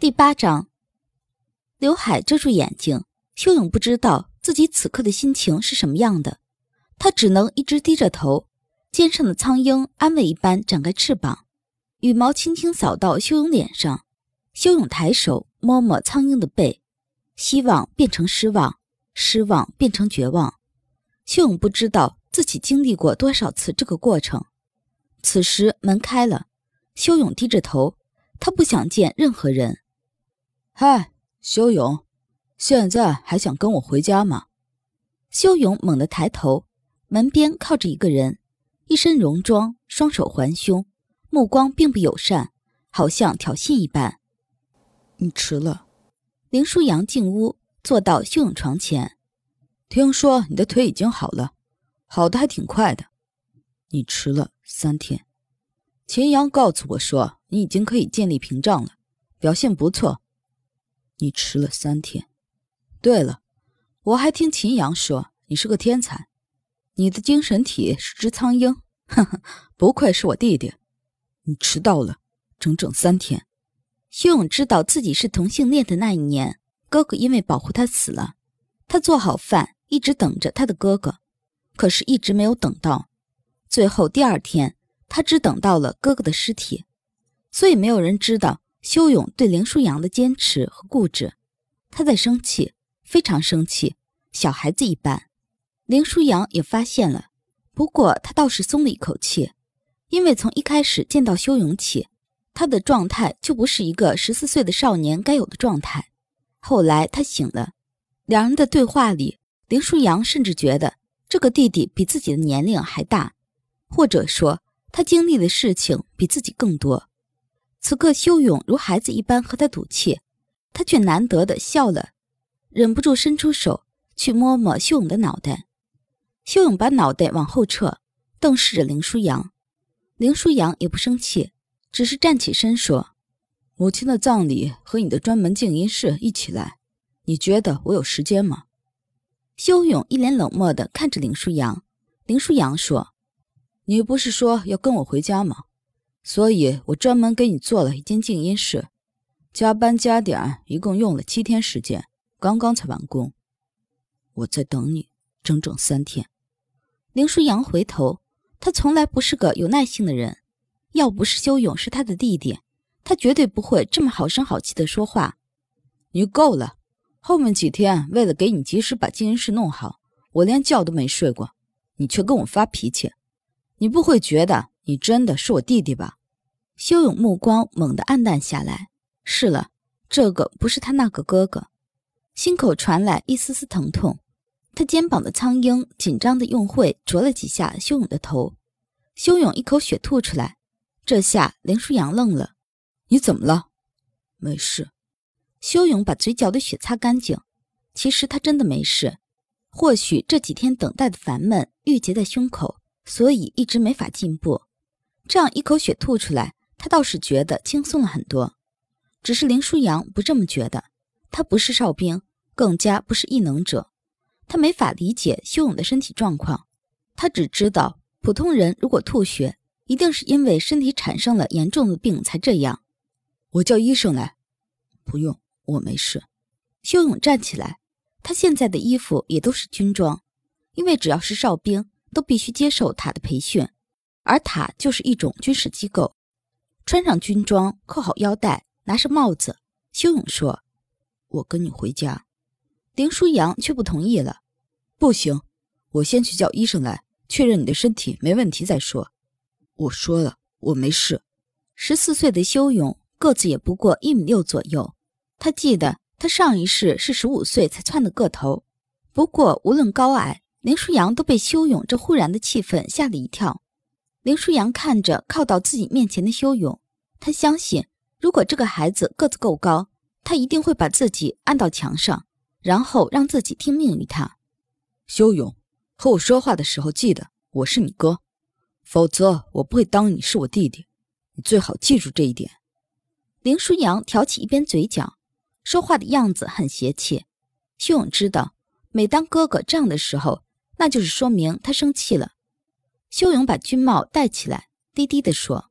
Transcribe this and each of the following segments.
第八章，刘海遮住眼睛，修勇不知道自己此刻的心情是什么样的，他只能一直低着头。肩上的苍鹰安慰一般展开翅膀，羽毛轻轻扫到修勇脸上。修勇抬手摸摸苍鹰的背，希望变成失望，失望变成绝望。修勇不知道自己经历过多少次这个过程。此时门开了，修勇低着头，他不想见任何人。嗨，修勇，现在还想跟我回家吗？修勇猛地抬头，门边靠着一个人，一身戎装，双手环胸，目光并不友善，好像挑衅一般。你迟了。林舒扬进屋，坐到修勇床前。听说你的腿已经好了，好的还挺快的。你迟了三天。秦阳告诉我说你已经可以建立屏障了，表现不错。你迟了三天。对了，我还听秦阳说你是个天才，你的精神体是只苍鹰，呵呵，不愧是我弟弟。你迟到了整整三天。修勇知道自己是同性恋的那一年，哥哥因为保护他死了。他做好饭，一直等着他的哥哥，可是一直没有等到。最后第二天，他只等到了哥哥的尸体，所以没有人知道。修勇对林舒扬的坚持和固执，他在生气，非常生气，小孩子一般。林舒扬也发现了，不过他倒是松了一口气，因为从一开始见到修勇起，他的状态就不是一个十四岁的少年该有的状态。后来他醒了，两人的对话里，林舒扬甚至觉得这个弟弟比自己的年龄还大，或者说他经历的事情比自己更多。此刻，修勇如孩子一般和他赌气，他却难得的笑了，忍不住伸出手去摸摸修勇的脑袋。修勇把脑袋往后撤，瞪视着林舒扬。林舒扬也不生气，只是站起身说：“母亲的葬礼和你的专门静音室一起来，你觉得我有时间吗？”修勇一脸冷漠的看着林舒扬。林舒扬说：“你不是说要跟我回家吗？”所以我专门给你做了一间静音室，加班加点，一共用了七天时间，刚刚才完工。我在等你整整三天。林舒扬回头，他从来不是个有耐性的人，要不是修勇是他的弟弟，他绝对不会这么好声好气的说话。你够了，后面几天为了给你及时把静音室弄好，我连觉都没睡过，你却跟我发脾气，你不会觉得？你真的是我弟弟吧？修勇目光猛地暗淡下来。是了，这个不是他那个哥哥。心口传来一丝丝疼痛，他肩膀的苍鹰紧张的用喙啄了几下修勇的头。修勇一口血吐出来。这下林舒扬愣了：“你怎么了？”“没事。”修勇把嘴角的血擦干净。其实他真的没事。或许这几天等待的烦闷郁结在胸口，所以一直没法进步。这样一口血吐出来，他倒是觉得轻松了很多。只是林舒扬不这么觉得，他不是哨兵，更加不是异能者，他没法理解修勇的身体状况。他只知道，普通人如果吐血，一定是因为身体产生了严重的病才这样。我叫医生来。不用，我没事。修勇站起来，他现在的衣服也都是军装，因为只要是哨兵，都必须接受他的培训。而塔就是一种军事机构，穿上军装，扣好腰带，拿上帽子。修勇说：“我跟你回家。”林舒扬却不同意了：“不行，我先去叫医生来确认你的身体没问题再说。”我说了，我没事。十四岁的修勇个子也不过一米六左右，他记得他上一世是十五岁才窜的个头。不过无论高矮，林舒扬都被修勇这忽然的气氛吓了一跳。林舒扬看着靠到自己面前的修勇，他相信，如果这个孩子个子够高，他一定会把自己按到墙上，然后让自己听命于他。修勇，和我说话的时候记得我是你哥，否则我不会当你是我弟弟。你最好记住这一点。林舒扬挑起一边嘴角，说话的样子很邪气。修勇知道，每当哥哥这样的时候，那就是说明他生气了。修勇把军帽戴起来，低低地说：“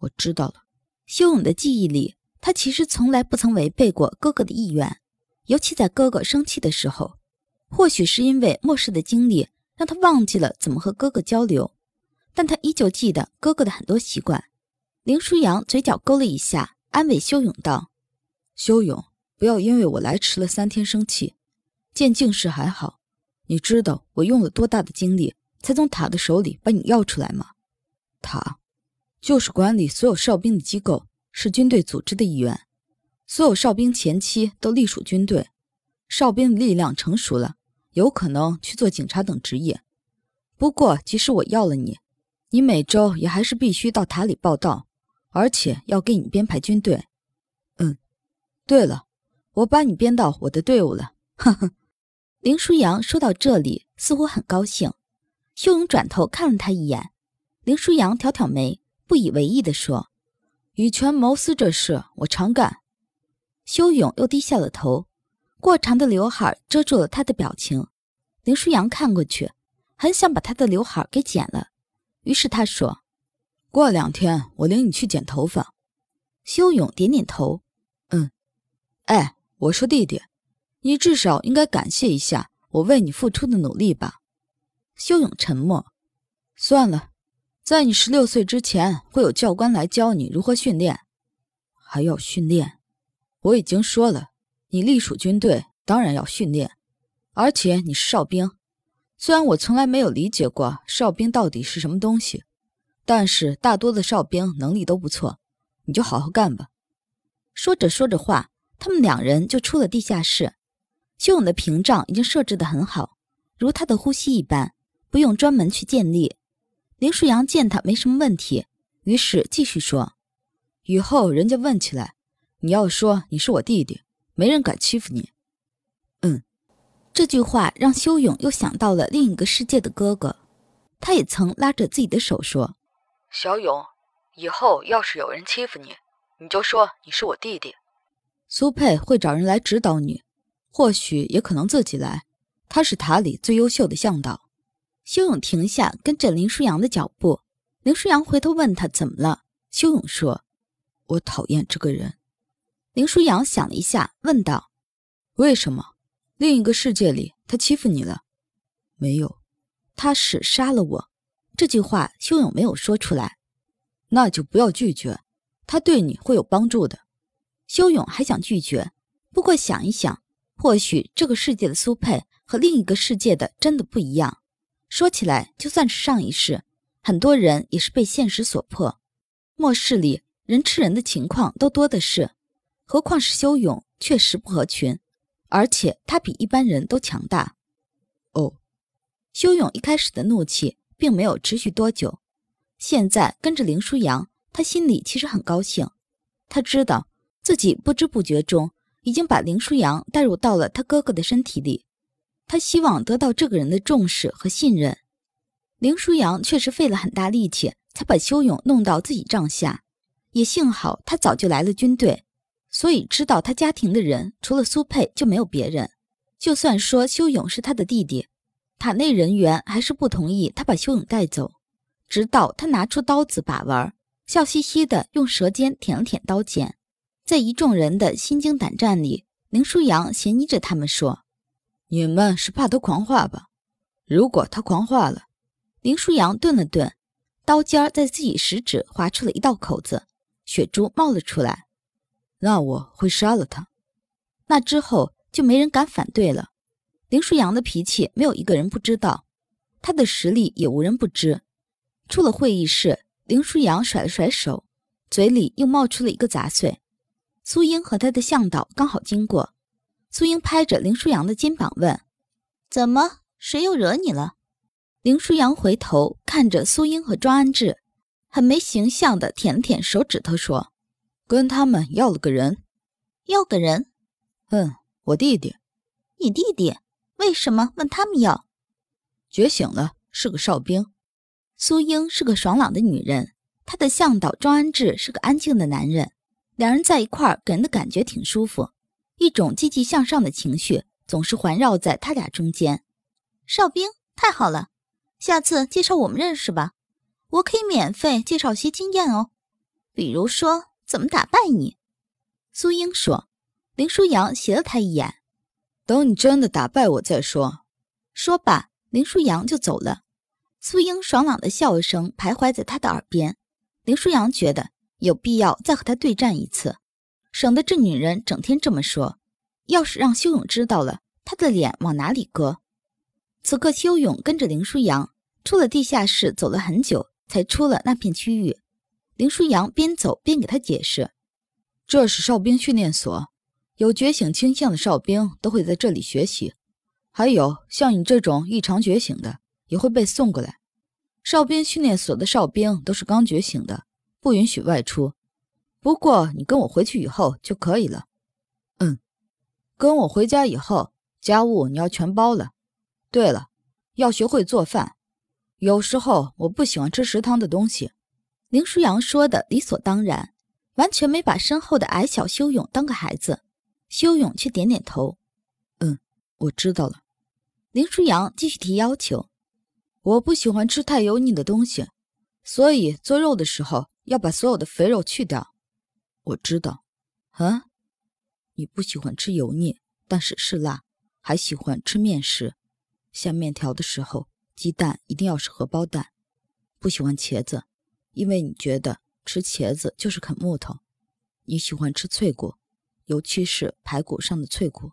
我知道了。”修勇的记忆里，他其实从来不曾违背过哥哥的意愿，尤其在哥哥生气的时候。或许是因为末世的经历让他忘记了怎么和哥哥交流，但他依旧记得哥哥的很多习惯。林舒扬嘴角勾了一下，安慰修勇道：“修勇，不要因为我来迟了三天生气。见静时还好，你知道我用了多大的精力才从塔的手里把你要出来吗？塔，就是管理所有哨兵的机构，是军队组织的一员。所有哨兵前期都隶属军队，哨兵的力量成熟了。”有可能去做警察等职业，不过即使我要了你，你每周也还是必须到塔里报道，而且要给你编排军队。嗯，对了，我把你编到我的队伍了。呵呵。林舒扬说到这里，似乎很高兴。修勇转头看了他一眼，林舒扬挑挑眉，不以为意地说：“以权谋私这事，我常干。”修勇又低下了头。过长的刘海遮住了他的表情，林舒扬看过去，很想把他的刘海给剪了。于是他说：“过两天我领你去剪头发。”修勇点点头：“嗯。”哎，我说弟弟，你至少应该感谢一下我为你付出的努力吧。修勇沉默：“算了，在你十六岁之前会有教官来教你如何训练，还要训练。我已经说了。”你隶属军队，当然要训练，而且你是哨兵。虽然我从来没有理解过哨兵到底是什么东西，但是大多的哨兵能力都不错。你就好好干吧。说着说着话，他们两人就出了地下室。修勇的屏障已经设置得很好，如他的呼吸一般，不用专门去建立。林舒扬见他没什么问题，于是继续说：“以后人家问起来，你要说你是我弟弟。”没人敢欺负你。嗯，这句话让修勇又想到了另一个世界的哥哥，他也曾拉着自己的手说：“小勇，以后要是有人欺负你，你就说你是我弟弟。苏佩会找人来指导你，或许也可能自己来。他是塔里最优秀的向导。”修勇停下，跟着林舒扬的脚步。林舒扬回头问他怎么了，修勇说：“我讨厌这个人。”林舒扬想了一下，问道：“为什么？另一个世界里他欺负你了？没有，他是杀了我。”这句话修勇没有说出来。那就不要拒绝，他对你会有帮助的。修勇还想拒绝，不过想一想，或许这个世界的苏佩和另一个世界的真的不一样。说起来，就算是上一世，很多人也是被现实所迫。末世里人吃人的情况都多的是。何况是修勇，确实不合群，而且他比一般人都强大。哦，修勇一开始的怒气并没有持续多久，现在跟着林舒扬，他心里其实很高兴。他知道自己不知不觉中已经把林舒扬带入到了他哥哥的身体里，他希望得到这个人的重视和信任。林舒扬确实费了很大力气才把修勇弄到自己帐下，也幸好他早就来了军队。所以，知道他家庭的人除了苏佩就没有别人。就算说修勇是他的弟弟，塔内人员还是不同意他把修勇带走。直到他拿出刀子把玩，笑嘻嘻的用舌尖舔了舔刀尖。在一众人的心惊胆战里，林舒扬嫌疑着他们说：“你们是怕他狂化吧？如果他狂化了……”林舒扬顿了顿，刀尖在自己食指划出了一道口子，血珠冒了出来。那我会杀了他。那之后就没人敢反对了。林舒扬的脾气没有一个人不知道，他的实力也无人不知。出了会议室，林舒扬甩了甩手，嘴里又冒出了一个杂碎。苏英和他的向导刚好经过，苏英拍着林舒扬的肩膀问：“怎么？谁又惹你了？”林舒扬回头看着苏英和庄安志，很没形象的舔了舔手指头，说。跟他们要了个人，要个人。嗯，我弟弟。你弟弟为什么问他们要？觉醒了，是个哨兵。苏英是个爽朗的女人，她的向导庄安志是个安静的男人。两人在一块儿给人的感觉挺舒服，一种积极向上的情绪总是环绕在他俩中间。哨兵太好了，下次介绍我们认识吧，我可以免费介绍些经验哦，比如说。怎么打败你？苏英说。林舒扬斜了他一眼：“等你真的打败我再说。”说罢，林舒扬就走了。苏英爽朗的笑声徘徊在他的耳边。林舒扬觉得有必要再和他对战一次，省得这女人整天这么说。要是让修勇知道了，他的脸往哪里搁？此刻，修勇跟着林舒扬出了地下室，走了很久才出了那片区域。林舒扬边走边给他解释：“这是哨兵训练所，有觉醒倾向的哨兵都会在这里学习，还有像你这种异常觉醒的也会被送过来。哨兵训练所的哨兵都是刚觉醒的，不允许外出。不过你跟我回去以后就可以了。嗯。”跟我回家以后，家务你要全包了。对了，要学会做饭。有时候我不喜欢吃食堂的东西。林舒扬说的理所当然，完全没把身后的矮小修勇当个孩子。修勇却点点头：“嗯，我知道了。”林舒扬继续提要求：“我不喜欢吃太油腻的东西，所以做肉的时候要把所有的肥肉去掉。”我知道。啊？你不喜欢吃油腻，但是是辣，还喜欢吃面食。下面条的时候，鸡蛋一定要是荷包蛋。不喜欢茄子，因为你觉得吃茄子就是啃木头。你喜欢吃脆骨，尤其是排骨上的脆骨。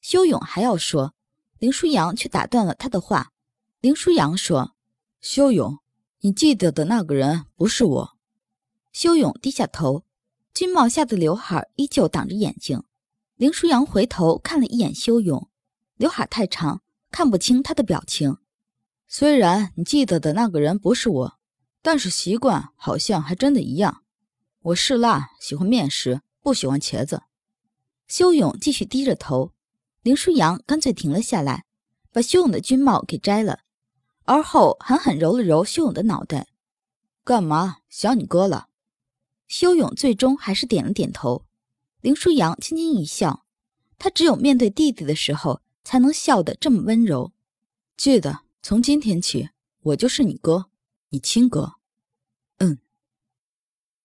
修勇还要说，林舒扬却打断了他的话。林舒扬说：“修勇，你记得的那个人不是我。”修勇低下头。军帽下的刘海依旧挡着眼睛。林舒扬回头看了一眼修勇，刘海太长，看不清他的表情。虽然你记得的那个人不是我，但是习惯好像还真的一样。我是辣，喜欢面食，不喜欢茄子。修勇继续低着头，林舒扬干脆停了下来，把修勇的军帽给摘了，而后狠狠揉了揉修勇的脑袋。干嘛？想你哥了？修勇最终还是点了点头，林舒扬轻轻一笑，他只有面对弟弟的时候才能笑得这么温柔。记得从今天起，我就是你哥，你亲哥。